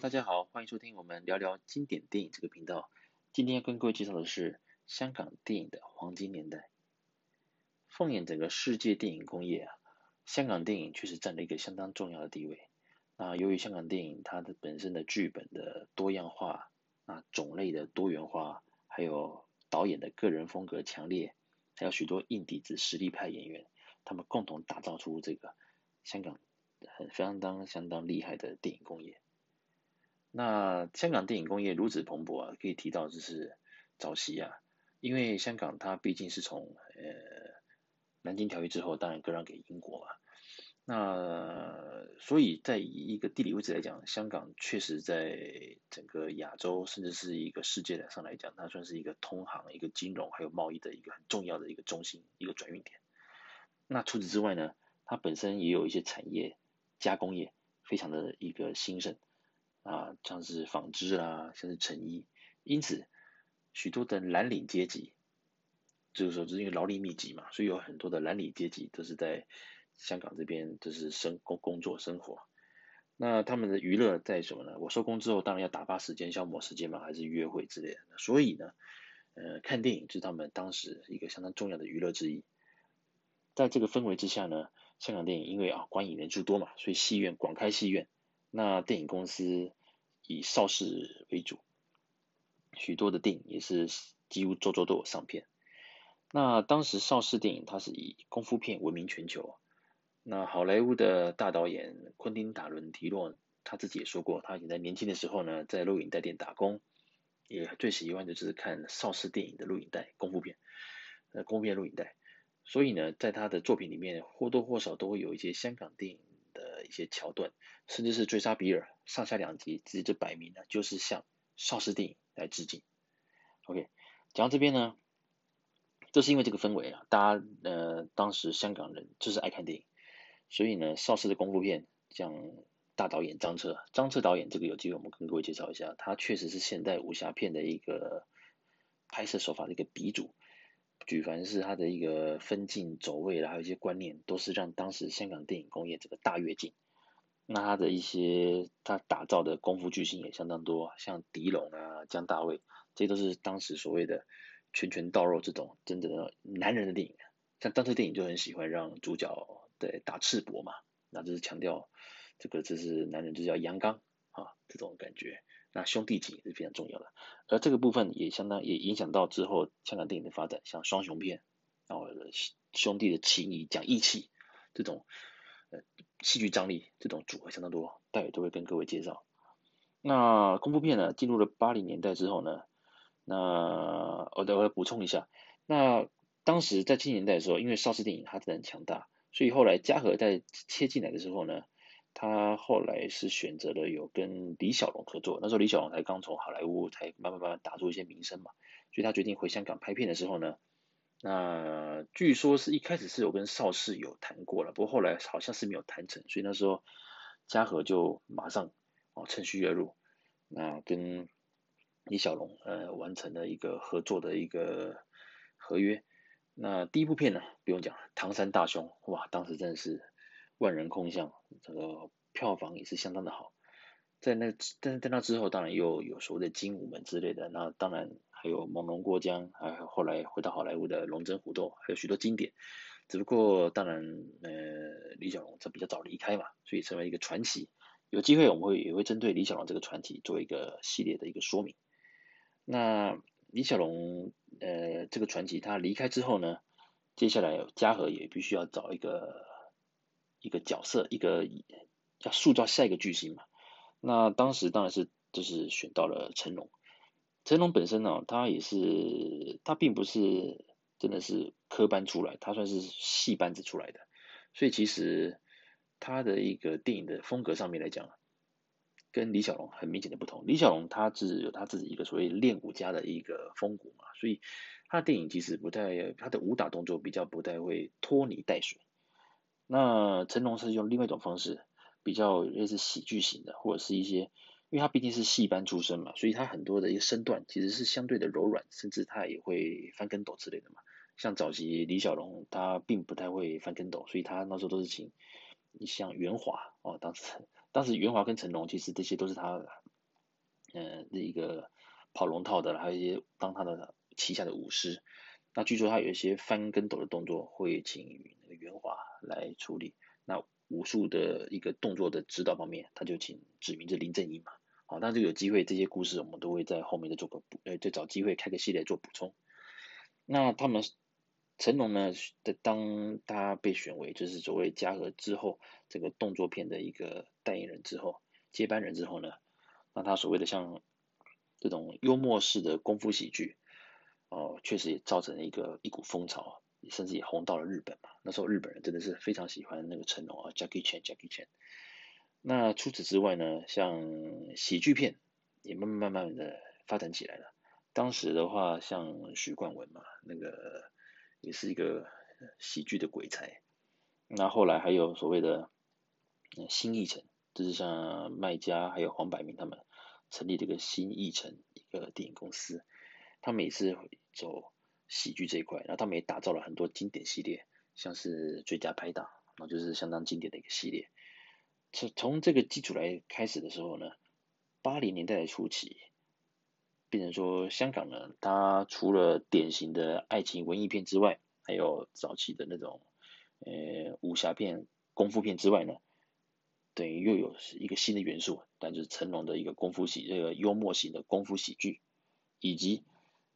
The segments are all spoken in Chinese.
大家好，欢迎收听我们聊聊经典电影这个频道。今天要跟各位介绍的是香港电影的黄金年代。放眼整个世界电影工业啊，香港电影确实占了一个相当重要的地位。那由于香港电影它的本身的剧本的多样化，啊种类的多元化，还有导演的个人风格强烈，还有许多硬底子实力派演员，他们共同打造出这个香港很相当相当厉害的电影工业。那香港电影工业如此蓬勃啊，可以提到就是早期啊，因为香港它毕竟是从呃南京条约之后，当然割让给英国嘛。那所以在一个地理位置来讲，香港确实在整个亚洲甚至是一个世界上来讲，它算是一个通航、一个金融还有贸易的一个很重要的一个中心、一个转运点。那除此之外呢，它本身也有一些产业加工业，非常的一个兴盛。啊，像是纺织啦，像是成衣，因此许多的蓝领阶级，就是说，就是因为劳力密集嘛，所以有很多的蓝领阶级都是在香港这边，就是生工工作生活。那他们的娱乐在什么呢？我收工之后，当然要打发时间、消磨时间嘛，还是约会之类的。所以呢，呃，看电影是他们当时一个相当重要的娱乐之一。在这个氛围之下呢，香港电影因为啊观影人数多嘛，所以戏院广开戏院。那电影公司以邵氏为主，许多的电影也是几乎周周都有上片。那当时邵氏电影它是以功夫片闻名全球。那好莱坞的大导演昆汀塔伦提洛他自己也说过，他以前在年轻的时候呢，在录影带店打工，也最喜欢的就是看邵氏电影的录影带功夫片，呃功夫片录影带。所以呢，在他的作品里面或多或少都会有一些香港电影。一些桥段，甚至是追杀比尔上下两集，直接就摆明了就是向邵氏电影来致敬。OK，讲到这边呢，就是因为这个氛围啊，大家呃当时香港人就是爱看电影，所以呢邵氏的功夫片，像大导演张彻，张彻导演这个有机会我们跟各位介绍一下，他确实是现代武侠片的一个拍摄手法的一个鼻祖。举凡是他的一个分镜走位啦，还有一些观念，都是让当时香港电影工业这个大跃进。那他的一些他打造的功夫巨星也相当多，像狄龙啊、姜大卫，这都是当时所谓的拳拳到肉这种真正的男人的电影。像当时电影就很喜欢让主角对打赤膊嘛，那就是强调这个这是男人就是要阳刚啊这种感觉。那兄弟情也是非常重要的，而这个部分也相当也影响到之后香港电影的发展，像双雄片，然后兄弟的情谊讲义气这种呃戏剧张力这种组合相当多，待会都会跟各位介绍。那功夫片呢，进入了八零年代之后呢，那我待会补充一下，那当时在七零年代的时候，因为邵氏电影它真的很强大，所以后来嘉禾在切进来的时候呢。他后来是选择了有跟李小龙合作，那时候李小龙才刚从好莱坞才慢慢慢慢打出一些名声嘛，所以他决定回香港拍片的时候呢，那据说是一开始是有跟邵氏有谈过了，不过后来好像是没有谈成，所以那时候嘉禾就马上哦趁虚而入，那跟李小龙呃完成了一个合作的一个合约。那第一部片呢不用讲，唐山大兄哇，当时真的是。万人空巷，这个票房也是相当的好。在那，但在那之后，当然又有所谓的精武门之类的，那当然还有猛龙过江，还有后来回到好莱坞的龙争虎斗，还有许多经典。只不过当然，呃，李小龙他比较早离开嘛，所以成为一个传奇。有机会我们会也会针对李小龙这个传奇做一个系列的一个说明。那李小龙呃这个传奇他离开之后呢，接下来嘉禾也必须要找一个。一个角色，一个要塑造下一个巨星嘛。那当时当然是就是选到了成龙。成龙本身呢，他也是他并不是真的是科班出来，他算是戏班子出来的。所以其实他的一个电影的风格上面来讲，跟李小龙很明显的不同。李小龙他是有他自己一个所谓练武家的一个风骨嘛，所以他的电影其实不太，他的武打动作比较不太会拖泥带水。那成龙是用另外一种方式，比较类似喜剧型的，或者是一些，因为他毕竟是戏班出身嘛，所以他很多的一个身段其实是相对的柔软，甚至他也会翻跟斗之类的嘛。像早期李小龙，他并不太会翻跟斗，所以他那时候都是请，你像袁华哦，当时当时袁华跟成龙其实这些都是他嗯、呃，一个跑龙套的，还有一些当他的旗下的武师。那据说他有一些翻跟斗的动作会请那个袁华来处理。那武术的一个动作的指导方面，他就请指名这林正英嘛。好，那就有机会这些故事我们都会在后面再做个补，呃，再找机会开个系列做补充。那他们成龙呢，在当他被选为就是所谓嘉禾之后这个动作片的一个代言人之后，接班人之后呢，那他所谓的像这种幽默式的功夫喜剧，哦，确实也造成了一个一股风潮，甚至也红到了日本嘛。那时候日本人真的是非常喜欢那个成龙啊，Jackie Chan，Jackie Chan。那除此之外呢，像喜剧片也慢慢慢慢的发展起来了。当时的话，像许冠文嘛，那个也是一个喜剧的鬼才。那后来还有所谓的新艺城，就是像麦嘉还有黄百鸣他们成立这个新艺城一个电影公司，他们也是走喜剧这一块，然后他们也打造了很多经典系列，像是最佳拍档，那就是相当经典的一个系列。从从这个基础来开始的时候呢，八零年代的初期。变成说，香港呢，它除了典型的爱情文艺片之外，还有早期的那种，呃，武侠片、功夫片之外呢，等于又有一个新的元素，但就是成龙的一个功夫喜，这个幽默型的功夫喜剧，以及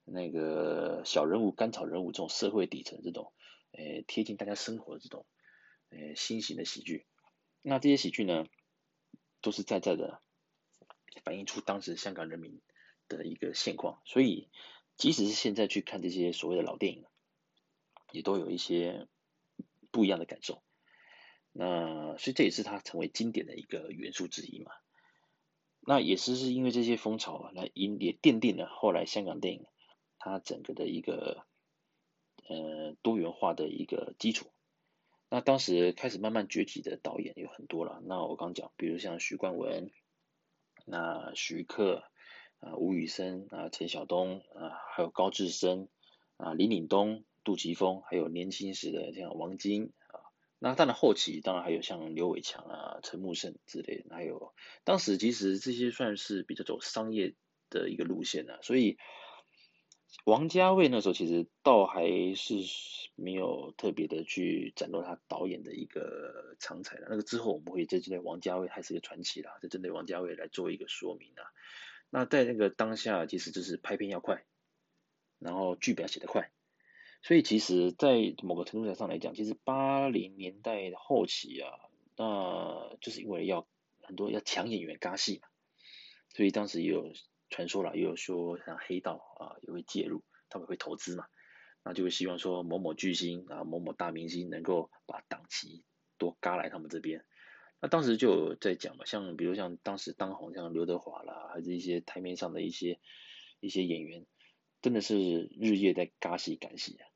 那个小人物、甘草人物这种社会底层这种，呃，贴近大家生活的这种，呃，新型的喜剧。那这些喜剧呢，都是在在的反映出当时香港人民。的一个现况，所以即使是现在去看这些所谓的老电影，也都有一些不一样的感受。那所以这也是它成为经典的一个元素之一嘛。那也是是因为这些风潮啊，来引也奠定了后来香港电影它整个的一个呃多元化的一个基础。那当时开始慢慢崛起的导演有很多了。那我刚讲，比如像许冠文，那徐克。啊，吴宇森啊，陈晓东啊，还有高志森啊，林岭东、杜琪峰，还有年轻时的像王晶啊，那当然后期当然还有像刘伟强啊、陈木胜之类的，还有当时其实这些算是比较走商业的一个路线啊，所以王家卫那时候其实倒还是没有特别的去展露他导演的一个长才的，那个之后我们会再针对王家卫还是一个传奇啦，再针对王家卫来做一个说明啊。那在那个当下，其实就是拍片要快，然后剧本要写得快，所以其实，在某个程度上来讲，其实八零年代后期啊，那就是因为要很多要抢演员轧戏嘛，所以当时也有传说了，也有说像黑道啊也会介入，他们会投资嘛，那就会希望说某某巨星啊某某大明星能够把档期多嘎来他们这边。那当时就有在讲嘛，像比如像当时当红像刘德华啦，还是一些台面上的一些一些演员，真的是日夜在嘎戏赶戏啊。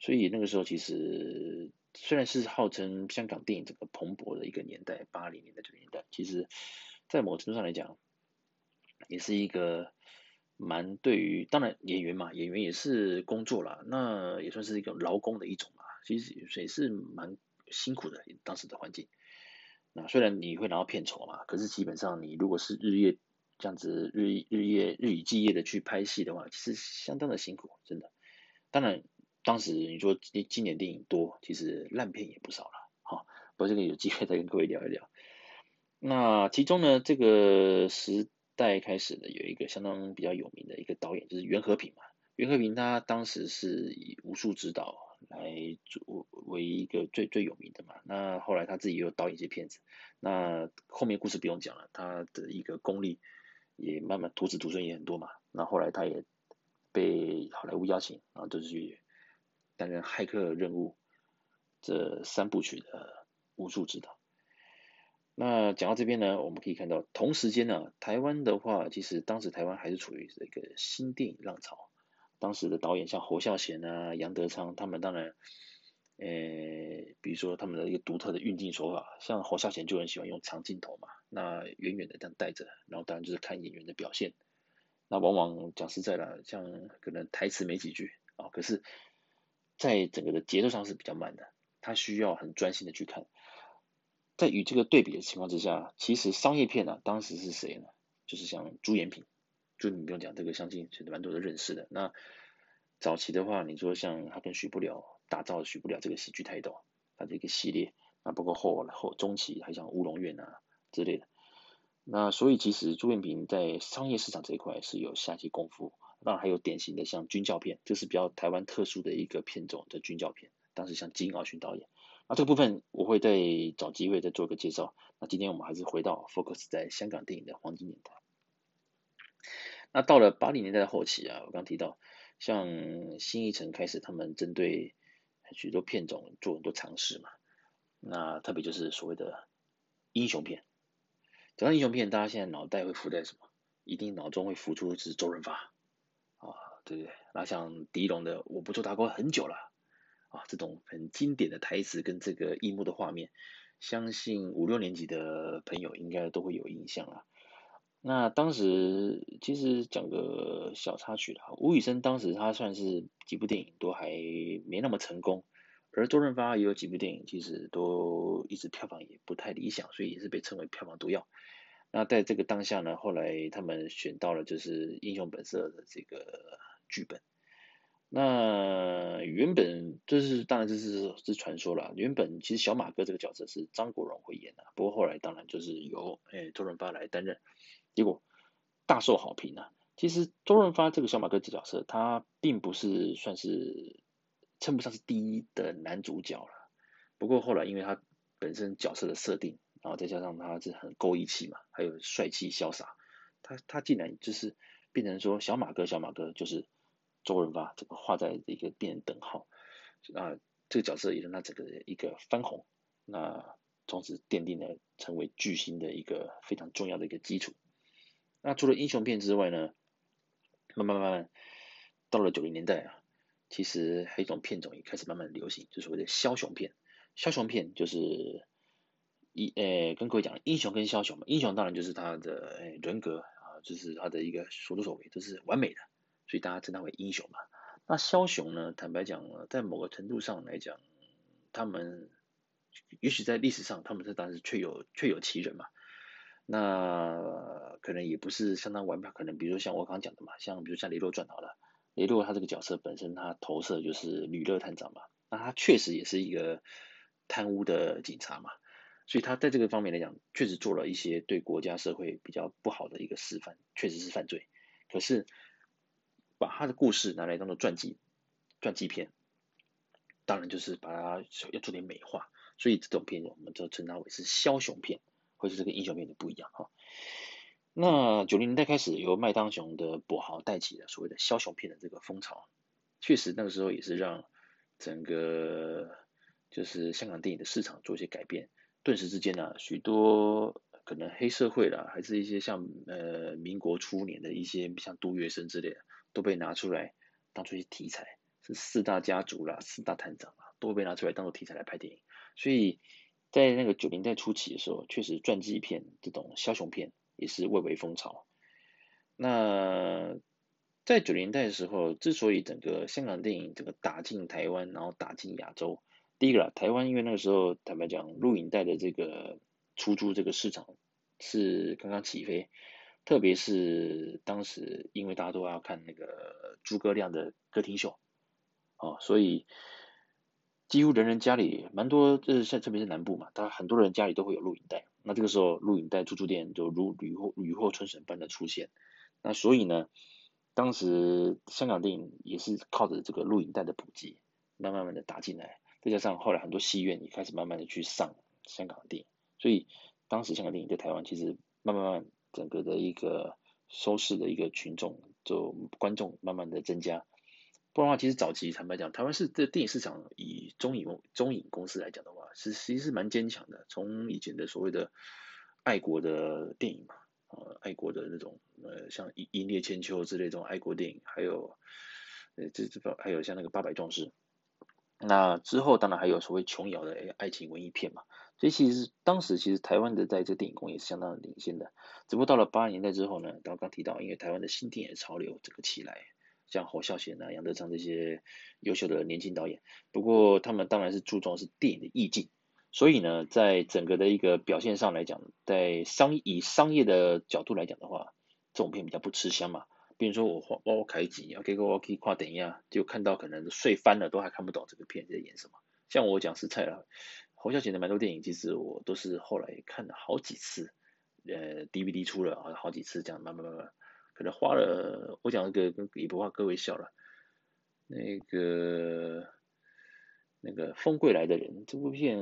所以那个时候其实虽然是号称香港电影整个蓬勃的一个年代，八零年代这个年代，其实在某程度上来讲，也是一个蛮对于当然演员嘛，演员也是工作啦，那也算是一个劳工的一种嘛，其实也是蛮辛苦的当时的环境。那虽然你会拿到片酬嘛，可是基本上你如果是日夜这样子日日夜日以继夜的去拍戏的话，其实相当的辛苦，真的。当然，当时你说今今年电影多，其实烂片也不少了。好，不过这个有机会再跟各位聊一聊。那其中呢，这个时代开始呢，有一个相当比较有名的一个导演，就是袁和平嘛。袁和平他当时是以武术指导。来作为一个最最有名的嘛，那后来他自己也有导演一些片子，那后面故事不用讲了，他的一个功力也慢慢徒子徒孙也很多嘛，那后来他也被好莱坞邀请，然后就是去担任《骇客任务》这三部曲的武术指导。那讲到这边呢，我们可以看到同时间呢，台湾的话，其实当时台湾还是处于一个新电影浪潮。当时的导演像侯孝贤啊、杨德昌，他们当然，呃，比如说他们的一个独特的运镜手法，像侯孝贤就很喜欢用长镜头嘛，那远远的这样带着，然后当然就是看演员的表现。那往往讲实在的，像可能台词没几句啊，可是，在整个的节奏上是比较慢的，他需要很专心的去看。在与这个对比的情况之下，其实商业片呢、啊，当时是谁呢？就是像朱延平就你不用讲这个，相信是蛮多人认识的。那早期的话，你说像他跟许不了打造许不了这个喜剧泰斗，他这个系列，那包括后后中期还像乌龙院啊之类的。那所以其实朱延平在商业市场这一块是有下些功夫。那还有典型的像军教片，这是比较台湾特殊的一个片种的军教片。当时像金奥勋导演，那这个部分我会再找机会再做个介绍。那今天我们还是回到 focus 在香港电影的黄金年代。那到了八零年代的后期啊，我刚提到像新艺城开始，他们针对许多片种做很多尝试嘛。那特别就是所谓的英雄片。讲到英雄片，大家现在脑袋会浮在什么？一定脑中会浮出是周润发啊。对不对？那像狄龙的“我不做大官很久了”，啊，这种很经典的台词跟这个一幕的画面，相信五六年级的朋友应该都会有印象啊。那当时其实讲个小插曲啦，吴宇森当时他算是几部电影都还没那么成功，而周润发也有几部电影其实都一直票房也不太理想，所以也是被称为票房毒药。那在这个当下呢，后来他们选到了就是《英雄本色》的这个。剧本，那原本这是当然这是是传说了。原本其实小马哥这个角色是张国荣会演的，不过后来当然就是由诶周润发来担任，结果大受好评啊。其实周润发这个小马哥这角色，他并不是算是称不上是第一的男主角了。不过后来因为他本身角色的设定，然后再加上他是很够义气嘛，还有帅气潇洒，他他竟然就是变成说小马哥小马哥就是。周润发这个画在一个变等号，那，这个角色也让他整个一个翻红，那从此奠定了成为巨星的一个非常重要的一个基础。那除了英雄片之外呢，慢慢慢慢到了九零年代啊，其实还有一种片种也开始慢慢流行，就是所谓的枭雄片。枭雄片就是一呃，跟各位讲英雄跟枭雄嘛，英雄当然就是他的人格啊，就是他的一个所作所为都是完美的。所以大家称他为英雄嘛。那枭雄呢？坦白讲，在某个程度上来讲，他们也许在历史上，他们是当时确有确有其人嘛。那可能也不是相当完美，可能比如说像我刚刚讲的嘛，像比如像雷洛传好了，雷洛他这个角色本身他投射就是吕乐探长嘛，那他确实也是一个贪污的警察嘛，所以他在这个方面来讲，确实做了一些对国家社会比较不好的一个示范，确实是犯罪。可是。把他的故事拿来当做传记，传记片，当然就是把它要做点美化，所以这种片我们就称它为是枭雄片，或者这个英雄片的不一样哈。那九零年代开始由麦当雄的跛豪带起了所谓的枭雄片的这个风潮，确实那个时候也是让整个就是香港电影的市场做一些改变，顿时之间呢、许多可能黑社会啦，还是一些像呃民国初年的一些像杜月笙之类的。都被拿出来当做一些题材，是四大家族啦、四大探长啊，都被拿出来当做题材来拍电影。所以在那个九零代初期的时候，确实传记片这种枭雄片也是蔚为风潮。那在九零代的时候，之所以整个香港电影整个打进台湾，然后打进亚洲，第一个啦，台湾因为那个时候坦白讲，录影带的这个出租这个市场是刚刚起飞。特别是当时，因为大家都要看那个诸葛亮的歌厅秀，哦，所以几乎人人家里蛮多，就是像特别是南部嘛，他很多人家里都会有录影带。那这个时候，录影带出租店就如雨后雨后春笋般的出现。那所以呢，当时香港电影也是靠着这个录影带的普及，慢慢慢的打进来。再加上后来很多戏院也开始慢慢的去上香港的电影，所以当时香港电影在台湾其实慢慢慢。整个的一个收视的一个群众，就观众慢慢的增加。不然的话，其实早期坦白讲，台湾是这电影市场以中影中影公司来讲的话，是其实是蛮坚强的。从以前的所谓的爱国的电影嘛，呃，爱国的那种呃，像《英英烈千秋》之类这种爱国电影，还有呃，这这还有像那个《八百壮士》。那之后当然还有所谓琼瑶的爱情文艺片嘛。所以其实当时其实台湾的在这电影工业是相当的领先的，只不过到了八十年代之后呢，刚刚提到，因为台湾的新电影潮流整个起来，像侯孝贤啊、杨德昌这些优秀的年轻导演，不过他们当然是注重是电影的意境，所以呢，在整个的一个表现上来讲，在商以商业的角度来讲的话，这种片比较不吃香嘛，比如说我花我开机，要给个我可以跨等一下，就看到可能睡翻了，都还看不懂这个片在演什么。像我讲实在了，侯孝贤的蛮多电影，其实我都是后来看了好几次，呃，DVD 出了好好几次，这样慢慢慢慢，可能花了我讲一个也不怕各位笑了，那个那个风归来的人这部片，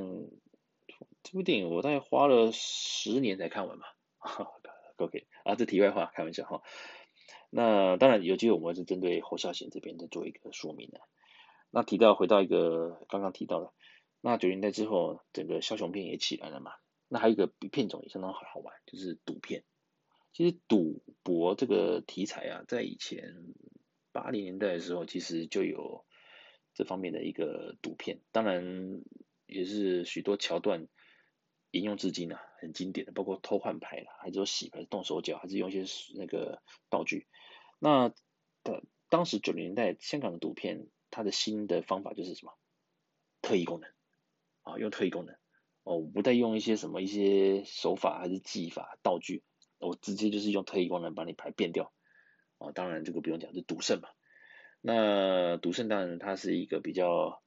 这部电影我大概花了十年才看完吧。OK 啊，这题外话，开玩笑哈。那当然有机会，我们是针对侯孝贤这边再做一个说明的。那提到回到一个刚刚提到的，那九零年代之后，整个枭雄片也起来了嘛。那还有一个片种也相当好玩，就是赌片。其实赌博这个题材啊，在以前八零年代的时候，其实就有这方面的一个赌片，当然也是许多桥段沿用至今啊，很经典的，包括偷换牌啦，还是说洗牌、动手脚，还是用一些那个道具。那的当时九零年代香港的赌片，它的新的方法就是什么？特异功能啊，用特异功能哦，我不再用一些什么一些手法还是技法道具，我直接就是用特异功能把你牌变掉啊。当然这个不用讲，是赌圣嘛。那赌圣当然它是一个比较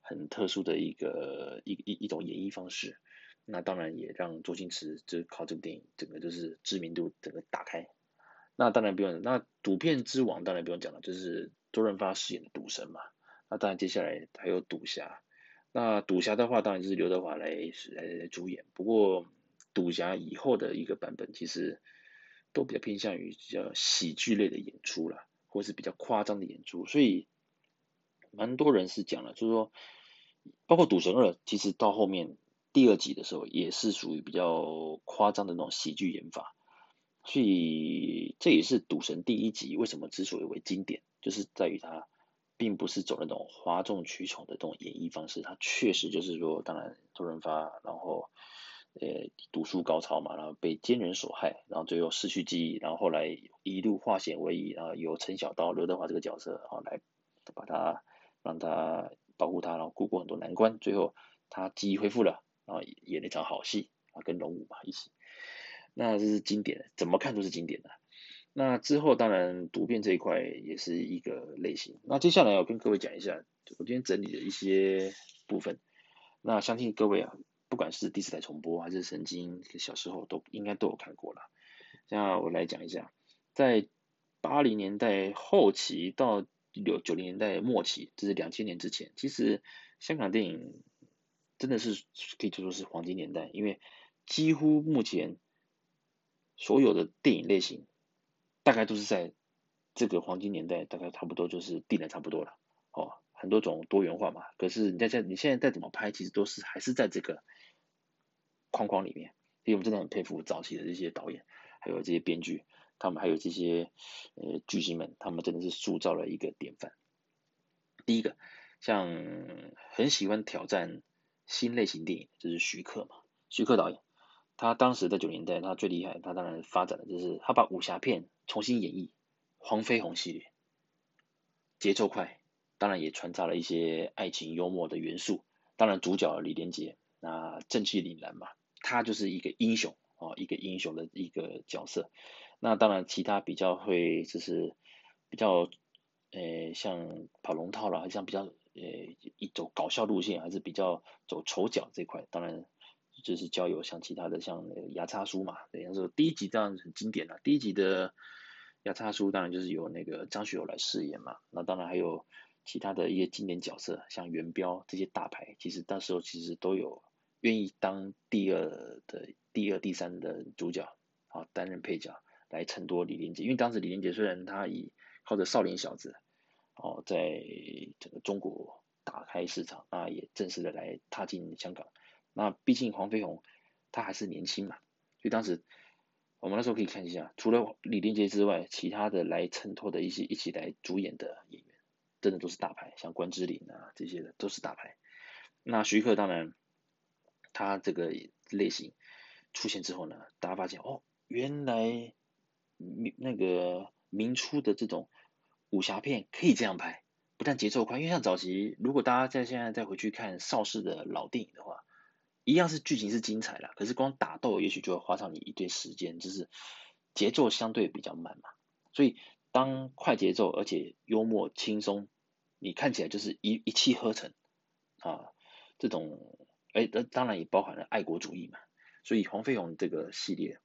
很特殊的一个一一一种演绎方式。那当然也让周星驰就靠这部电影整个就是知名度整个打开。那当然不用，那赌片之王当然不用讲了，就是周润发饰演的赌神嘛。那当然接下来还有赌侠，那赌侠的话当然就是刘德华来来来主演。不过赌侠以后的一个版本其实都比较偏向于比较喜剧类的演出啦，或是比较夸张的演出，所以蛮多人是讲了，就是说包括赌神二，其实到后面第二集的时候也是属于比较夸张的那种喜剧演法。所以这也是赌神第一集为什么之所以为经典，就是在于它并不是走那种哗众取宠的这种演绎方式，它确实就是说，当然周润发，然后呃读书高超嘛，然后被奸人所害，然后最后失去记忆，然后后来一路化险为夷，然后由陈小刀、刘德华这个角色啊来把他让他保护他，然后过过很多难关，最后他记忆恢复了，然后演了一场好戏啊，跟龙五嘛一起。那这是经典的，怎么看都是经典的。那之后当然赌片这一块也是一个类型。那接下来我跟各位讲一下，我今天整理的一些部分。那相信各位啊，不管是第四台重播还是曾经小时候都应该都有看过了。那我来讲一下，在八零年代后期到九九零年代末期，这是两千年之前，其实香港电影真的是可以说是黄金年代，因为几乎目前。所有的电影类型，大概都是在这个黄金年代，大概差不多就是定的差不多了。哦，很多种多元化嘛。可是你在在你现在再怎么拍，其实都是还是在这个框框里面。所以我们真的很佩服早期的这些导演，还有这些编剧，他们还有这些呃巨星们，他们真的是塑造了一个典范。第一个，像很喜欢挑战新类型电影，就是徐克嘛，徐克导演。他当时在九零年代，他最厉害，他当然发展的就是他把武侠片重新演绎，黄飞鸿系列，节奏快，当然也穿插了一些爱情幽默的元素。当然主角李连杰，那正气凛然嘛，他就是一个英雄哦，一个英雄的一个角色。那当然其他比较会就是比较呃像跑龙套了，还像比较呃一走搞笑路线，还是比较走丑角这块，当然。就是交友，像其他的像那个牙叉叔嘛，等于说第一集当然很经典了。第一集的牙叉叔当然就是由那个张学友来饰演嘛。那当然还有其他的一些经典角色，像元彪这些大牌，其实到时候其实都有愿意当第二的第二、第三的主角啊，担任配角来衬托李连杰。因为当时李连杰虽然他以靠着少林小子哦，在整个中国打开市场，那也正式的来踏进香港。那毕竟黄飞鸿他还是年轻嘛，所以当时我们那时候可以看一下，除了李连杰之外，其他的来衬托的一些一起来主演的演员，真的都是大牌，像关之琳啊这些的都是大牌。那徐克当然他这个类型出现之后呢，大家发现哦，原来那个明初的这种武侠片可以这样拍，不但节奏快，因为像早期如果大家在现在再回去看邵氏的老电影的话。一样是剧情是精彩的，可是光打斗也许就会花上你一堆时间，就是节奏相对比较慢嘛。所以当快节奏而且幽默轻松，你看起来就是一一气呵成啊，这种哎，那当然也包含了爱国主义嘛。所以黄飞鸿这个系列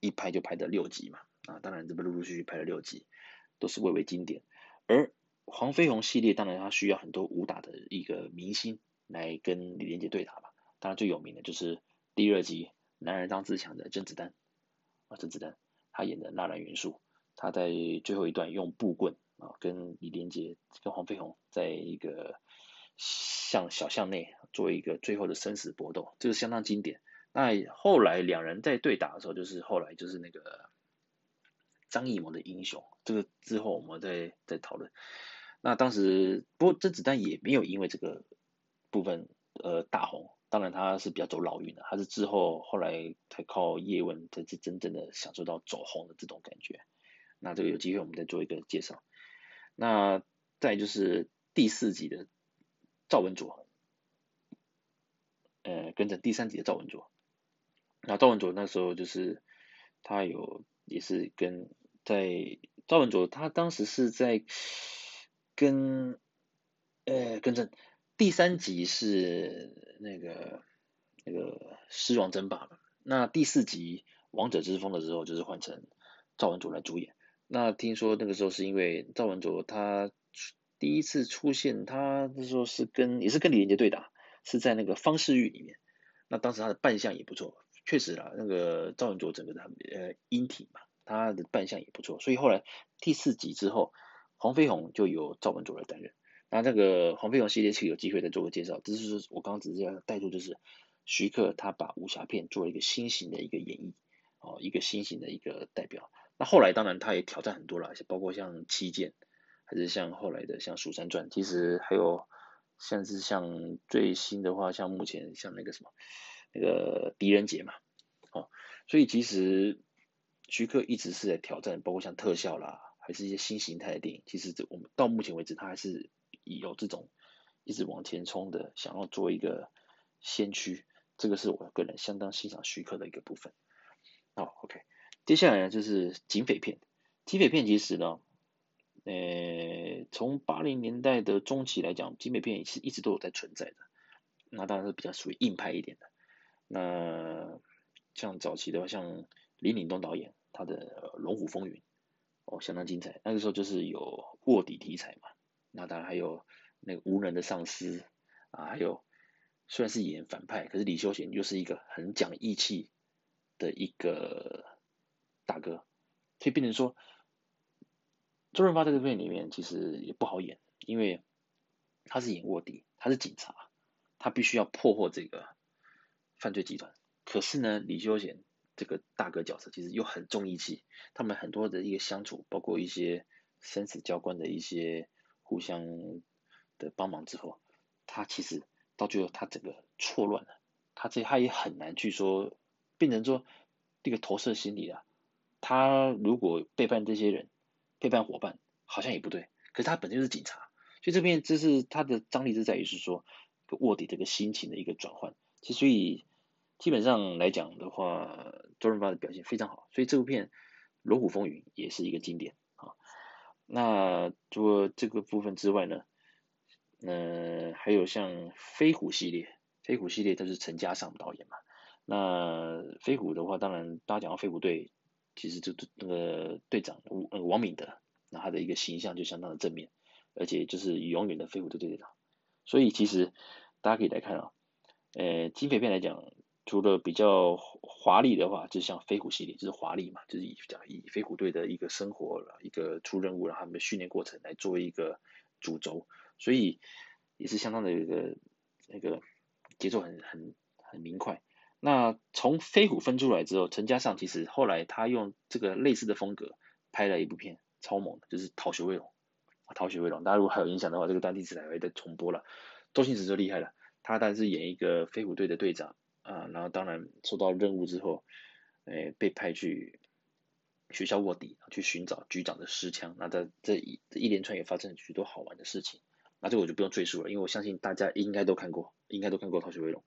一拍就拍的六集嘛，啊，当然这不陆陆续续拍了六集，都是蔚为经典。而黄飞鸿系列当然它需要很多武打的一个明星来跟李连杰对打嘛，当然最有名的就是第二集男儿当自强的甄子丹啊，甄子丹他演的纳兰元素。他在最后一段用布棍啊，跟李连杰、跟黄飞鸿在一个巷小巷内做一个最后的生死搏斗，这个相当经典。那后来两人在对打的时候，就是后来就是那个张艺谋的英雄，这个之后我们再再讨论。那当时不过甄子丹也没有因为这个部分呃大红，当然他是比较走老运的，他是之后后来才靠叶问才是真正的享受到走红的这种感觉。那这个有机会我们再做一个介绍。那再就是第四集的赵文卓，呃，跟着第三集的赵文卓。那赵文卓那时候就是他有也是跟在赵文卓，他当时是在跟呃跟着第三集是那个那个狮王争霸嘛。那第四集王者之风的时候，就是换成赵文卓来主演。那听说那个时候是因为赵文卓他第一次出现，他那时候是跟也是跟李连杰对打，是在那个方世玉里面。那当时他的扮相也不错，确实啦，那个赵文卓整个的呃英挺嘛，他的扮相也不错。所以后来第四集之后，黄飞鸿就由赵文卓来担任。那这个黄飞鸿系列其实有机会再做个介绍，只是说我刚刚只是要带出就是徐克他把武侠片做了一个新型的一个演绎，哦，一个新型的一个代表。那后来当然他也挑战很多了，包括像七剑，还是像后来的像蜀山传，其实还有像是像最新的话，像目前像那个什么那个狄仁杰嘛，哦，所以其实徐克一直是在挑战，包括像特效啦，还是一些新形态的电影，其实这我们到目前为止他还是有这种一直往前冲的，想要做一个先驱，这个是我个人相当欣赏徐克的一个部分。好，OK。接下来呢，就是警匪片。警匪片其实呢，呃，从八零年代的中期来讲，警匪片是一直都有在存在的。那当然是比较属于硬派一点的。那像早期的话，像林岭东导演他的《龙虎风云》，哦，相当精彩。那个时候就是有卧底题材嘛。那当然还有那个无能的上司啊，还有虽然是演反派，可是李修贤又是一个很讲义气的一个。大哥，所以变成说，周润发在这片里面其实也不好演，因为他是演卧底，他是警察，他必须要破获这个犯罪集团。可是呢，李修贤这个大哥角色其实又很重义气，他们很多的一个相处，包括一些生死交关的一些互相的帮忙之后，他其实到最后他整个错乱了，他这他也很难去说，变成说这个投射心理啊。他如果背叛这些人，背叛伙伴，好像也不对。可是他本身就是警察，所以这边就是他的张力是在于是说，卧底这个心情的一个转换。其实所以基本上来讲的话，周润发的表现非常好，所以这部片《龙虎风云》也是一个经典。那除了这个部分之外呢，呃，还有像飞虎系列，飞虎系列都是陈嘉上导演嘛。那飞虎的话，当然大家讲到飞虎队。其实就那个队长王王敏德，那他的一个形象就相当的正面，而且就是永远的飞虎队队长。所以其实大家可以来看啊，呃，警匪片来讲，除了比较华丽的话，就像飞虎系列，就是华丽嘛，就是以讲以飞虎队的一个生活一个出任务，然后他们的训练过程来作为一个主轴，所以也是相当的一个那个节奏很很很明快。那从飞虎分出来之后，陈嘉上其实后来他用这个类似的风格拍了一部片，超猛的，就是《逃学威龙》。《逃学威龙》，大家如果还有印象的话，这个当地电视台会再重播了。周星驰就厉害了，他当时演一个飞虎队的队长啊，然后当然收到任务之后，诶被派去学校卧底，去寻找局长的尸枪。那在这一这一连串也发生了许多好玩的事情，那这个我就不用赘述了，因为我相信大家应该都看过，应该都看过《逃学威龙》。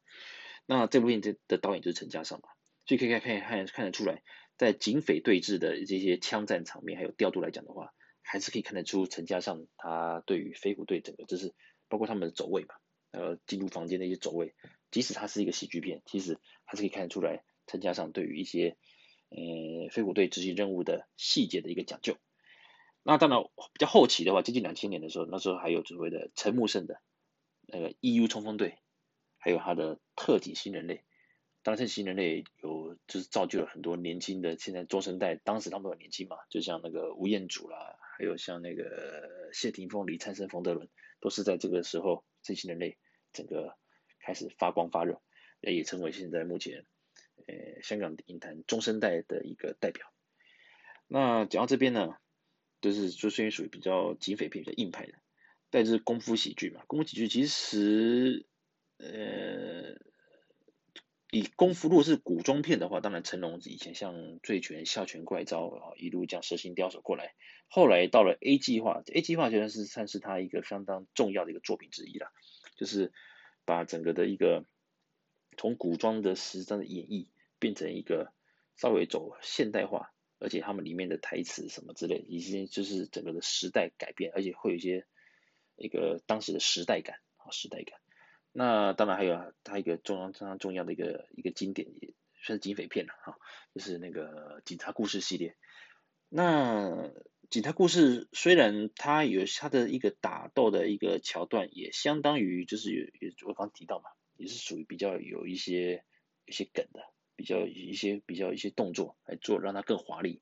那这部片的的导演就是陈嘉上嘛，所以可以看看看看得出来，在警匪对峙的这些枪战场面还有调度来讲的话，还是可以看得出陈嘉上他对于飞虎队整个就是包括他们的走位嘛，呃，进入房间的一些走位，即使它是一个喜剧片，其实还是可以看得出来陈嘉上对于一些呃飞虎队执行任务的细节的一个讲究。那当然比较后期的话，接近两千年的时候，那时候还有所谓的陈木胜的那个 EU 冲锋队，还有他的特警新人类。当时新人类有就是造就了很多年轻的现在中生代，当时他们很年轻嘛，就像那个吴彦祖啦，还有像那个谢霆锋、李灿森、冯德伦，都是在这个时候这新人类整个开始发光发热，也成为现在目前呃香港影坛中生代的一个代表。那讲到这边呢，就是就属于属于比较警匪片、比较硬派的，但是功夫喜剧嘛，功夫喜剧其实呃。以功夫，如果是古装片的话，当然成龙以前像《醉拳》《笑拳怪招》啊，一路这样蛇形刁手过来。后来到了 A 计划，A 计划其实是算是他一个相当重要的一个作品之一啦，就是把整个的一个从古装的实战的演绎变成一个稍微走现代化，而且他们里面的台词什么之类，已经就是整个的时代改变，而且会有一些一个当时的时代感啊，时代感。那当然还有它一个重要、非常重要的一个一个经典，也算是警匪片了哈，就是那个警察故事系列。那警察故事虽然它有它的一个打斗的一个桥段，也相当于就是有有我刚提到嘛，也是属于比较有一些一些梗的，比较一些比较一些动作来做，让它更华丽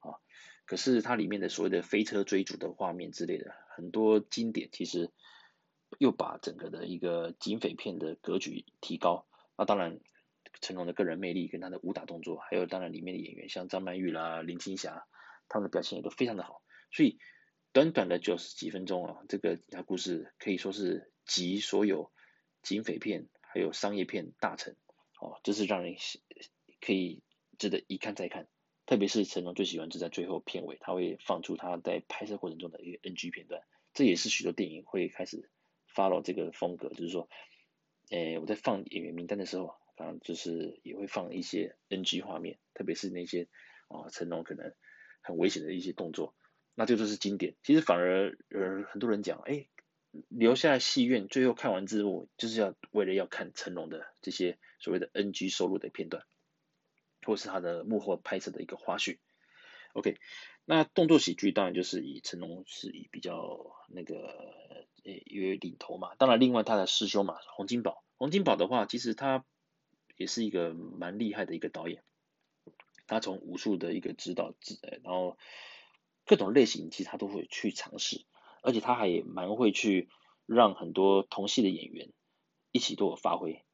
啊。可是它里面的所谓的飞车追逐的画面之类的，很多经典其实。又把整个的一个警匪片的格局提高，那当然成龙的个人魅力跟他的武打动作，还有当然里面的演员像张曼玉啦、林青霞，他们的表现也都非常的好，所以短短的九十几分钟啊，这个警察故事可以说是集所有警匪片还有商业片大成，哦，这是让人可以值得一看再看，特别是成龙最喜欢是在最后片尾，他会放出他在拍摄过程中的一个 NG 片段，这也是许多电影会开始。follow 这个风格，就是说，诶，我在放演员名单的时候，啊，就是也会放一些 NG 画面，特别是那些啊成龙可能很危险的一些动作，那这就是经典。其实反而呃很多人讲，诶，留下戏院最后看完字幕，就是要为了要看成龙的这些所谓的 NG 收录的片段，或是他的幕后拍摄的一个花絮。OK，那动作喜剧当然就是以成龙是以比较那个。诶，因为领头嘛，当然另外他的师兄嘛，洪金宝，洪金宝的话，其实他也是一个蛮厉害的一个导演，他从武术的一个指导，然后各种类型其实他都会去尝试，而且他还蛮会去让很多同系的演员一起都有发挥。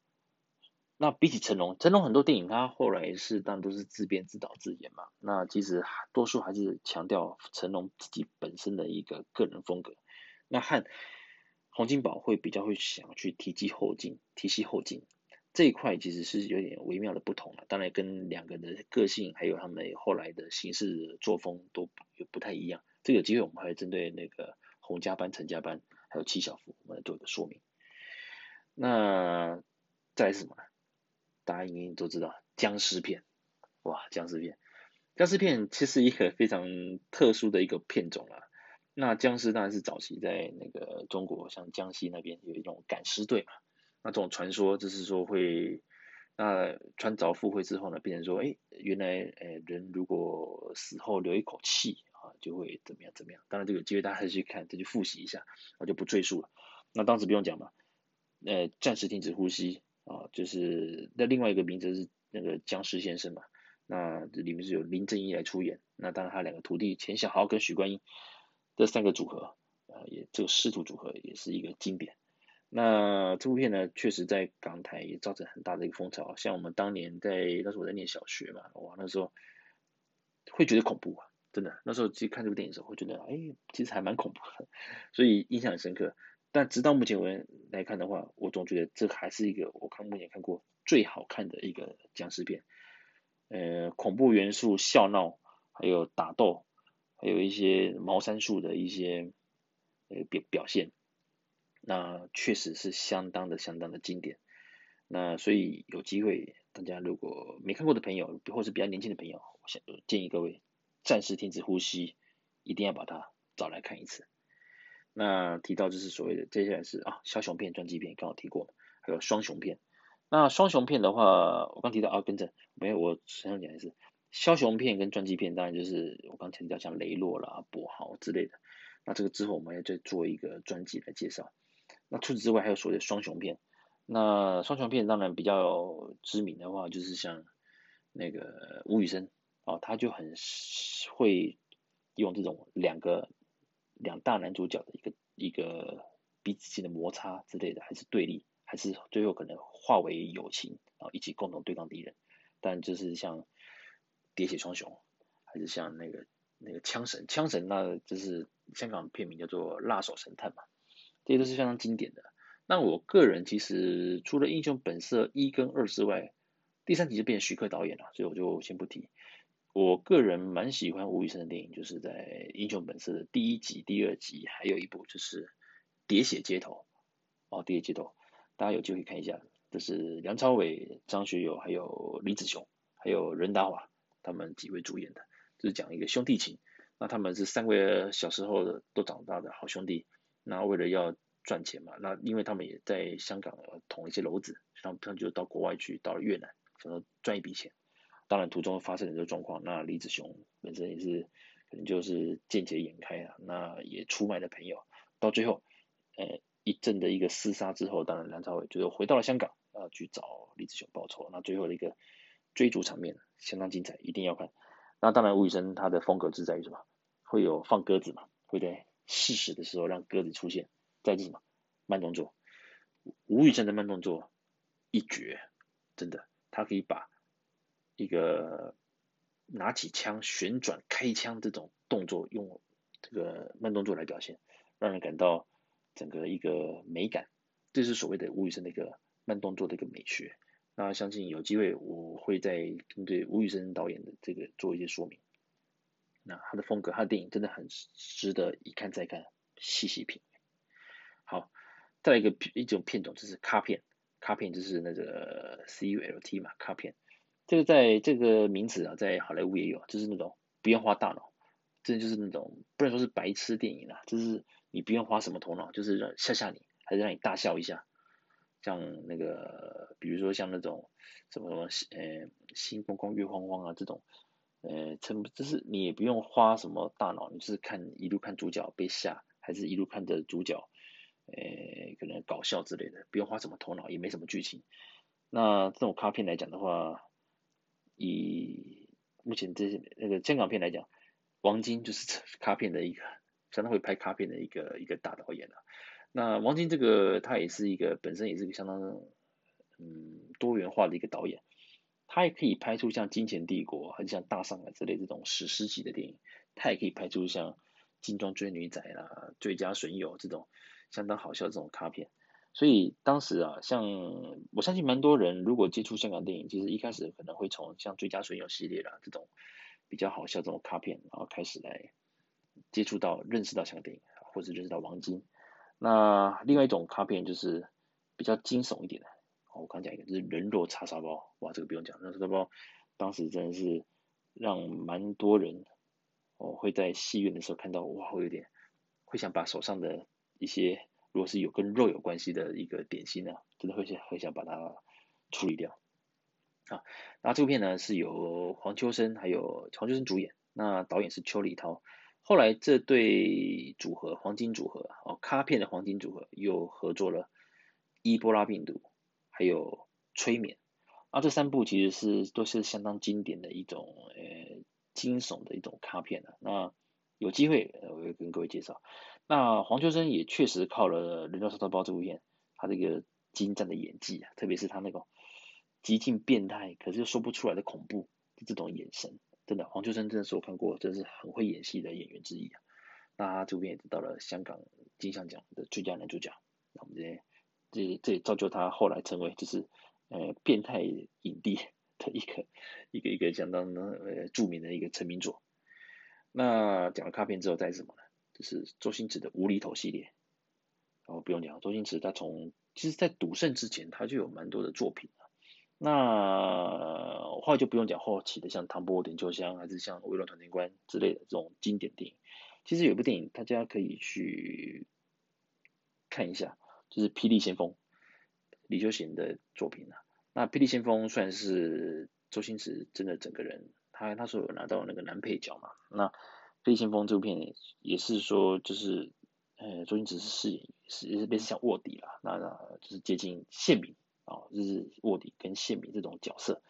那比起成龙，成龙很多电影他后来是当然都是自编自导自演嘛，那其实多数还是强调成龙自己本身的一个个人风格，那和。洪金宝会比较会想去提携后进，提携后进这一块其实是有点微妙的不同了。当然跟两个人的个性，还有他们后来的行事作风都有不太一样。这个有机会我们还会针对那个洪家班、陈家班，还有七小福，我们来做一个说明。那再来是什么呢？大家应该都知道僵尸片，哇，僵尸片，僵尸片其实一个非常特殊的一个片种了。那僵尸当然是早期在那个中国，像江西那边有一种赶尸队嘛。那这种传说就是说会，那穿凿附会之后呢，变成说，哎，原来，哎，人如果死后留一口气啊，就会怎么样怎么样。当然这个机会大家还是去看，再去复习一下，我就不赘述了。那当时不用讲嘛，呃，暂时停止呼吸啊，就是那另外一个名字是那个僵尸先生嘛。那这里面是有林正英来出演，那当然他两个徒弟钱小豪跟许冠英。这三个组合，呃，也这个师徒组合也是一个经典。那这部片呢，确实在港台也造成很大的一个风潮。像我们当年在那时候我在念小学嘛，哇，那时候会觉得恐怖啊，真的。那时候去看这部电影的时候，会觉得，哎，其实还蛮恐怖的，所以印象很深刻。但直到目前为止来看的话，我总觉得这还是一个我看目前看过最好看的一个僵尸片。呃，恐怖元素、笑闹，还有打斗。还有一些茅山术的一些呃表表现，那确实是相当的相当的经典。那所以有机会，大家如果没看过的朋友，或是比较年轻的朋友，我想建议各位暂时停止呼吸，一定要把它找来看一次。那提到就是所谓的接下来是啊，枭雄片、传记片，刚好提过，还有双雄片。那双雄片的话，我刚提到啊，跟着没有，我想讲的是枭雄片跟传记片，当然就是我刚提到像雷洛啦、跛豪之类的。那这个之后我们要再做一个专辑来介绍。那除此之外，还有所谓的双雄片。那双雄片当然比较知名的话，就是像那个吴宇森啊，他就很会用这种两个。两大男主角的一个一个彼此间的摩擦之类的，还是对立，还是最后可能化为友情，然后一起共同对抗敌人。但就是像喋血双雄，还是像那个那个枪神，枪神那就是香港片名叫做辣手神探嘛，这些都是非常经典的。那我个人其实除了英雄本色一跟二之外，第三集就变徐克导演了，所以我就先不提。我个人蛮喜欢吴宇森的电影，就是在《英雄本色》的第一集、第二集，还有一部就是《喋血街头》哦，《喋血街头》，大家有机会看一下。这是梁朝伟、张学友，还有李子雄，还有任达华他们几位主演的，就是讲一个兄弟情。那他们是三位小时候的都长大的好兄弟，那为了要赚钱嘛，那因为他们也在香港捅一些娄子，他们就到国外去，到了越南，想要赚一笔钱。当然，途中发生的这个状况，那李子雄本身也是可能就是见钱眼开啊，那也出卖了朋友，到最后，呃，一阵的一个厮杀之后，当然梁朝伟最后回到了香港，啊，去找李子雄报仇，那最后的一个追逐场面相当精彩，一定要看。那当然，吴宇森他的风格是在于什么？会有放鸽子嘛，会在适时的时候让鸽子出现，再是什么？慢动作。吴宇森的慢动作一绝，真的，他可以把。一个拿起枪旋转开枪这种动作，用这个慢动作来表现，让人感到整个一个美感，这是所谓的吴宇森的一个慢动作的一个美学。那相信有机会我会再针对吴宇森导演的这个做一些说明。那他的风格，他的电影真的很值得一看再看，细细品。好，再来一个一种片种就是卡片，卡片就是那个 C U L T 嘛，卡片。这个在这个名词啊，在好莱坞也有，就是那种不用花大脑，这就是那种不能说是白痴电影啦，就是你不用花什么头脑，就是让吓吓你，还是让你大笑一下，像那个比如说像那种什么什么呃心慌慌月慌慌啊这种，呃成就是你也不用花什么大脑，你是看一路看主角被吓，还是一路看着主角，呃可能搞笑之类的，不用花什么头脑，也没什么剧情。那这种卡片来讲的话。以目前这些那个香港片来讲，王晶就是卡片的一个相当会拍卡片的一个一个大导演了。那王晶这个他也是一个本身也是一个相当嗯多元化的一个导演，他也可以拍出像《金钱帝国》很像《大上海》之类这种史诗级的电影，他也可以拍出像《金装追女仔》啦、《最佳损友》这种相当好笑的这种卡片。所以当时啊，像我相信蛮多人如果接触香港电影，其实一开始可能会从像《最佳损友》系列啦这种比较好笑这种卡片，然后开始来接触到、认识到香港电影，或者认识到王晶。那另外一种卡片就是比较惊悚一点的，我刚讲一个就是人肉叉烧包，哇，这个不用讲，那叉烧包当时真的是让蛮多人哦会在戏院的时候看到，哇，会有点会想把手上的一些。如果是有跟肉有关系的一个点心呢，真的会想会想把它处理掉。啊，那这部片呢是由黄秋生还有黄秋生主演，那导演是邱礼涛。后来这对组合黄金组合哦，卡片的黄金组合又合作了伊波拉病毒，还有催眠。啊，这三部其实是都是相当经典的一种呃惊悚的一种卡片啊。那有机会我会跟各位介绍。那黄秋生也确实靠了《人肉叉烧包》这部片，他这个精湛的演技啊，特别是他那种极尽变态，可是又说不出来的恐怖的这种眼神，真的，黄秋生真的是我看过，真的是很会演戏的演员之一啊。那他这部片也得到了香港金像奖的最佳男主角，那我们这些这这也造就他后来成为就是呃变态影帝的一个一个一个相当呃著名的一个成名作。那讲了卡片之后，再是什么呢？就是周星驰的无厘头系列，然后不用讲，周星驰他从其实，在赌圣之前他就有蛮多的作品。那后来就不用讲后期的，像《唐伯虎点秋香》还是像《威龙闯天关》之类的这种经典电影。其实有部电影大家可以去看一下，就是《霹雳先锋》，李修贤的作品啊。那《霹雳先锋》算是周星驰真的整个人，他他说有拿到那个男配角嘛。那《霹雳先锋》这部片也是说就是。呃，周星驰是饰演是也是类似像卧底啦，那那就是接近宪民啊，就是卧底跟宪民这种角色，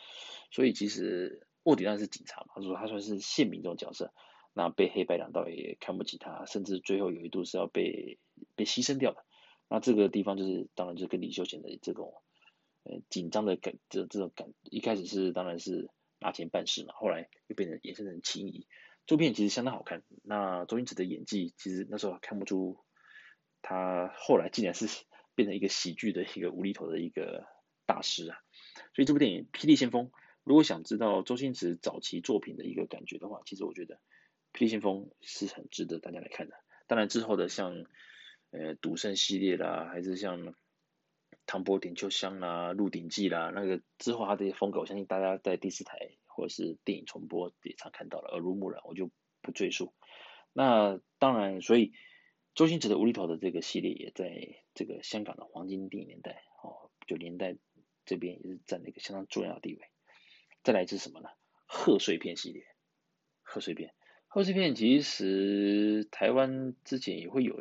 所以其实卧底当然是警察嘛，他说他算是宪民这种角色，那被黑白两道也看不起他，甚至最后有一度是要被被牺牲掉的。那这个地方就是当然就是跟李修贤的这种呃紧张的感这这种感，一开始是当然是拿钱办事嘛，后来又变成衍生成情谊。这部片其实相当好看，那周星驰的演技其实那时候看不出，他后来竟然是 变成一个喜剧的一个无厘头的一个大师啊！所以这部电影《霹雳先锋》，如果想知道周星驰早期作品的一个感觉的话，其实我觉得《霹雳先锋》是很值得大家来看的。当然之后的像呃赌圣系列啦，还是像唐伯点秋香啦、鹿鼎记啦，那个之后他这些风格，我相信大家在第四台。或者是电影重播也常看到了，耳濡目染，我就不赘述。那当然，所以周星驰的无厘头的这个系列也在这个香港的黄金电影年代哦，就年代这边也是占了一个相当重要的地位。再来是什么呢？贺岁片系列，贺岁片，贺岁片其实台湾之前也会有，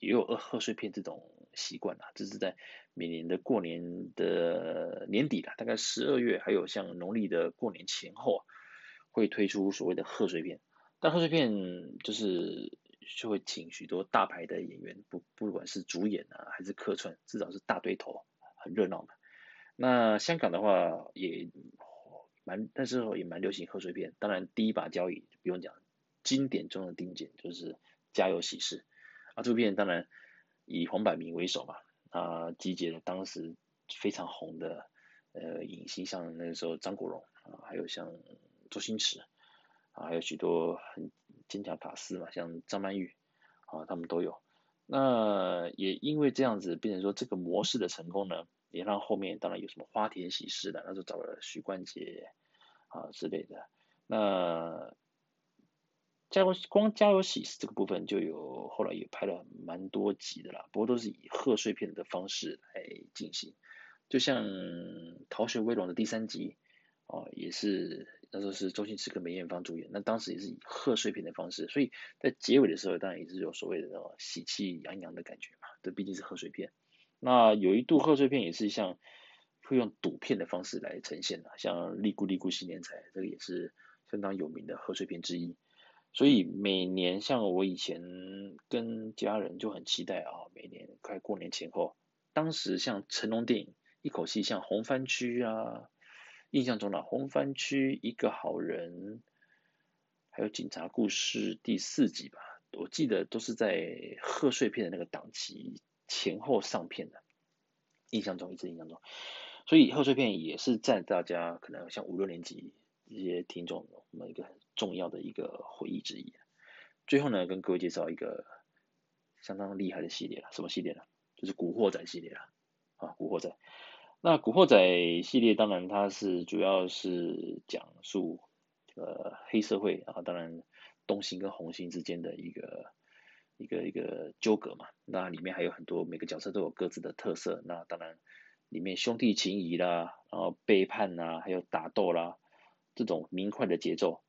也有贺岁片这种习惯啊，这是在。每年的过年的年底啦，大概十二月，还有像农历的过年前后啊，会推出所谓的贺岁片。但贺岁片就是就会请许多大牌的演员，不不管是主演啊，还是客串，至少是大堆头，很热闹的。那香港的话也蛮，那时候也蛮流行贺岁片。当然，第一把交椅不用讲，经典中的经典就是《家有喜事》啊，这片当然以黄百鸣为首嘛。啊，集结了当时非常红的呃影星，像那个时候张国荣啊，还有像周星驰啊，还有许多很坚强法师嘛，像张曼玉啊，他们都有。那也因为这样子，变成说这个模式的成功呢，也让后面当然有什么花田喜事的，那就找了许冠杰啊之类的。那加油光加油喜事这个部分就有后来也拍了蛮多集的啦，不过都是以贺岁片的方式来进行，就像《逃学威龙》的第三集哦，也是那时候是周星驰跟梅艳芳主演，那当时也是以贺岁片的方式，所以在结尾的时候当然也是有所谓的那种喜气洋洋的感觉嘛，这毕竟是贺岁片。那有一度贺岁片也是像会用赌片的方式来呈现的，像《利姑利姑新年财》这个也是相当有名的贺岁片之一。所以每年像我以前跟家人就很期待啊，每年快过年前后，当时像成龙电影一口气像红番区啊，印象中的红番区一个好人，还有警察故事第四集吧，我记得都是在贺岁片的那个档期前后上片的，印象中一直印象中，所以贺岁片也是在大家可能像五六年级这些听众我们一个。重要的一个回忆之一。最后呢，跟各位介绍一个相当厉害的系列了，什么系列呢？就是《古惑仔》系列了啊，《古惑仔》。那《古惑仔》系列当然它是主要是讲述这个黑社会啊，当然东星跟红星之间的一个一个一个纠葛嘛。那里面还有很多每个角色都有各自的特色。那当然里面兄弟情谊啦，然后背叛呐，还有打斗啦，这种明快的节奏。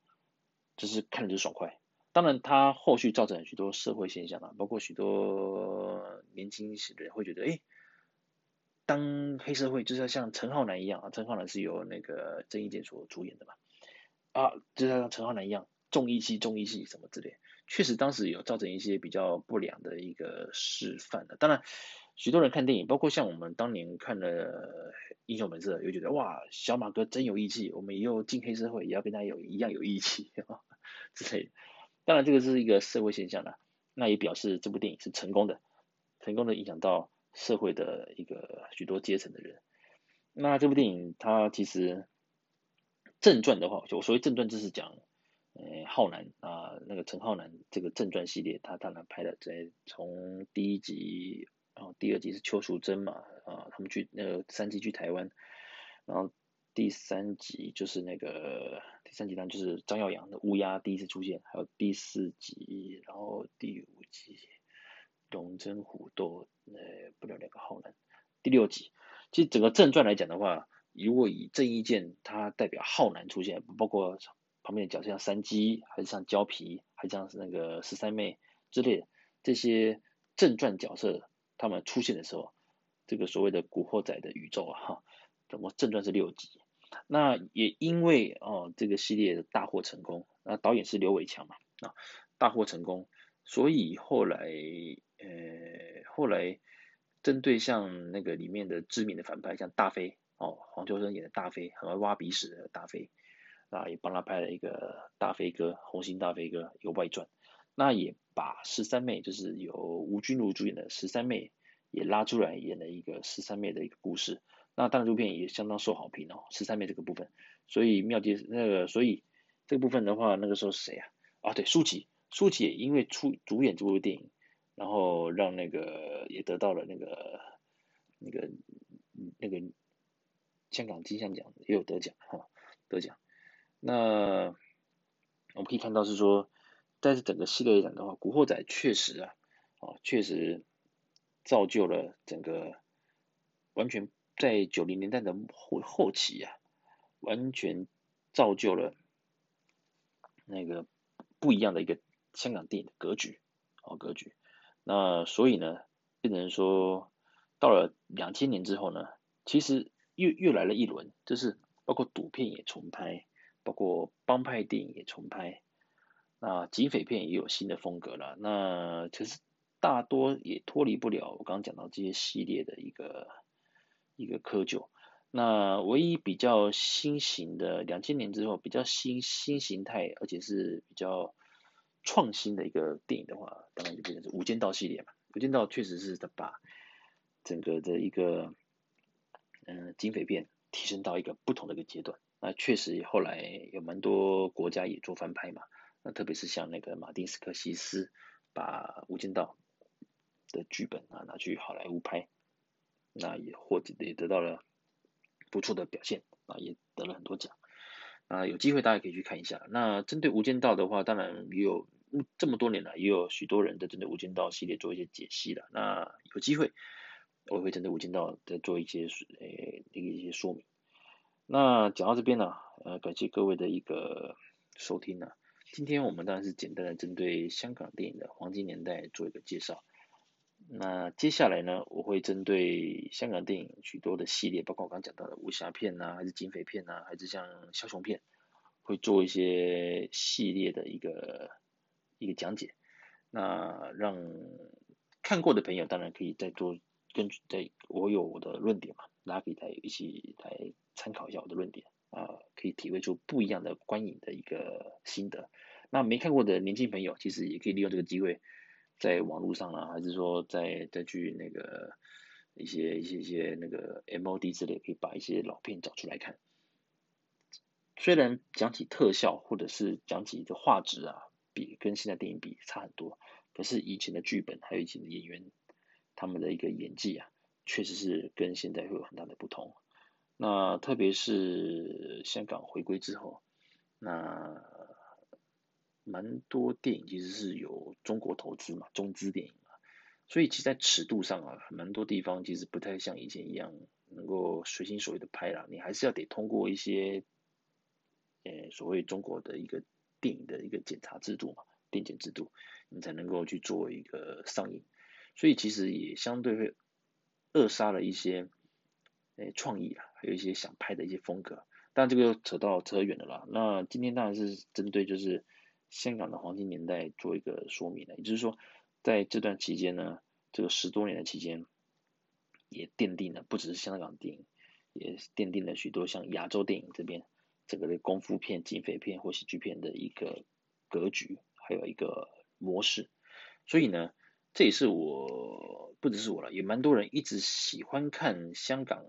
就是看着就爽快，当然它后续造成许多社会现象啊，包括许多年轻的人会觉得，哎，当黑社会就是要像陈浩南一样啊，陈浩南是由那个郑伊健所主演的嘛，啊，就是像陈浩南一样重义气、重义气什么之类，确实当时有造成一些比较不良的一个示范的。当然，许多人看电影，包括像我们当年看了《英雄本色》，又觉得哇，小马哥真有义气，我们以后进黑社会也要跟他有一样有义气 之类。当然，这个是一个社会现象啦，那也表示这部电影是成功的，成功的影响到社会的一个许多阶层的人。那这部电影它其实正传的话，就我所谓正传就是讲，呃，浩南啊，那个陈浩南这个正传系列，他当然拍了在从第一集。然后第二集是邱淑贞嘛，啊，他们去那个三集去台湾，然后第三集就是那个三集呢，就是张耀扬的乌鸦第一次出现，还有第四集，然后第五集龙争虎斗，呃，不了两个浩南，第六集，其实整个正传来讲的话，如果以郑伊健他代表浩南出现，包括旁边的角色像山鸡，还是像胶皮，还像是那个十三妹之类的这些正传角色，他们出现的时候，这个所谓的古惑仔的宇宙啊，哈，总共正传是六集。那也因为哦这个系列的大获成功，那导演是刘伟强嘛，啊大获成功，所以后来呃后来针对像那个里面的知名的反派，像大飞哦黄秋生演的大飞，很会挖鼻屎的大飞，啊也帮他拍了一个大飞哥红星大飞哥一个外传，那也把十三妹就是由吴君如主演的十三妹也拉出来演了一个十三妹的一个故事。那当然，这部片也相当受好评哦，十三妹这个部分，所以庙街那个，所以这个部分的话，那个时候是谁啊？啊，对，舒淇，舒淇也因为出主演这部电影，然后让那个也得到了那个那个那个香港金像奖也有得奖哈，得奖。那我们可以看到是说，但是整个系列来讲的话，《古惑仔》确实啊，啊，确实造就了整个完全。在九零年代的后后期啊，完全造就了那个不一样的一个香港电影的格局哦，格局。那所以呢，变成说到了两千年之后呢，其实又又来了一轮，就是包括赌片也重拍，包括帮派电影也重拍，那警匪片也有新的风格了。那其实大多也脱离不了我刚刚讲到这些系列的一个。一个窠臼，那唯一比较新型的，两千年之后比较新新形态，而且是比较创新的一个电影的话，当然就变成是《无间道》系列嘛。《无间道》确实是把整个的一个嗯、警匪片提升到一个不同的一个阶段。那确实后来有蛮多国家也做翻拍嘛。那特别是像那个马丁斯科西斯把《无间道》的剧本啊拿去好莱坞拍。那也获也得到了不错的表现啊，也得了很多奖啊，有机会大家可以去看一下。那针对《无间道》的话，当然也有这么多年了，也有许多人在针对《无间道》系列做一些解析了。那有机会我会针对《无间道》再做一些诶一一些说明。那讲到这边呢，呃，感谢各位的一个收听呢。今天我们当然是简单的针对香港电影的黄金年代做一个介绍。那接下来呢，我会针对香港电影许多的系列，包括我刚讲到的武侠片呐、还是警匪片呐、还是像枭雄片，会做一些系列的一个一个讲解。那让看过的朋友当然可以再多根据在我有我的论点嘛，大家可以再一起来参考一下我的论点啊，可以体会出不一样的观影的一个心得。那没看过的年轻朋友，其实也可以利用这个机会。在网络上啊，还是说再再去那个一些一些一些那个 MOD 之类，可以把一些老片找出来看。虽然讲起特效或者是讲起这画质啊，比跟现在电影比差很多，可是以前的剧本还有以前的演员，他们的一个演技啊，确实是跟现在会有很大的不同。那特别是香港回归之后，那。蛮多电影其实是有中国投资嘛，中资电影嘛，所以其实在尺度上啊，蛮多地方其实不太像以前一样能够随心所欲的拍啦，你还是要得通过一些，呃，所谓中国的一个电影的一个检查制度嘛，电检制度，你才能够去做一个上映，所以其实也相对会扼杀了一些，呃，创意啊，还有一些想拍的一些风格，但这个又扯到扯远了啦。那今天当然是针对就是。香港的黄金年代做一个说明了，也就是说，在这段期间呢，这个十多年的期间，也奠定了不只是香港电影，也奠定了许多像亚洲电影这边这个的功夫片、警匪片或喜剧片的一个格局，还有一个模式。所以呢，这也是我不只是我了，也蛮多人一直喜欢看香港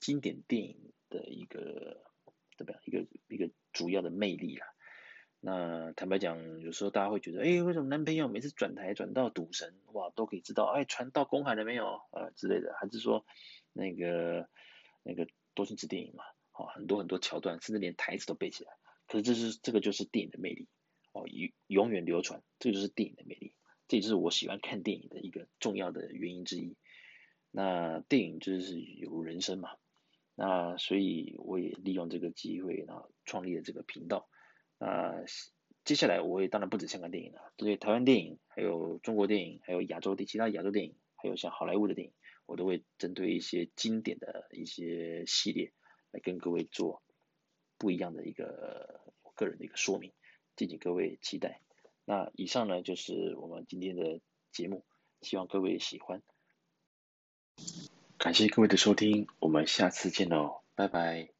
经典电影的一个怎么样一个一个主要的魅力啊。那坦白讲，有时候大家会觉得，哎，为什么男朋友每次转台转到赌神，哇，都可以知道，哎，船到公海了没有，啊之类的，还是说那个那个周星驰电影嘛，哦，很多很多桥段，甚至连台词都背起来。可是这是这个就是电影的魅力哦，永永远流传，这就是电影的魅力，这也是我喜欢看电影的一个重要的原因之一。那电影就是有人生嘛，那所以我也利用这个机会，然后创立了这个频道。那接下来我也当然不止香港电影了，对台湾电影，还有中国电影，还有亚洲的其他亚洲电影，还有像好莱坞的电影，我都会针对一些经典的一些系列来跟各位做不一样的一个我个人的一个说明，敬请各位期待。那以上呢就是我们今天的节目，希望各位喜欢。感谢各位的收听，我们下次见喽，拜拜。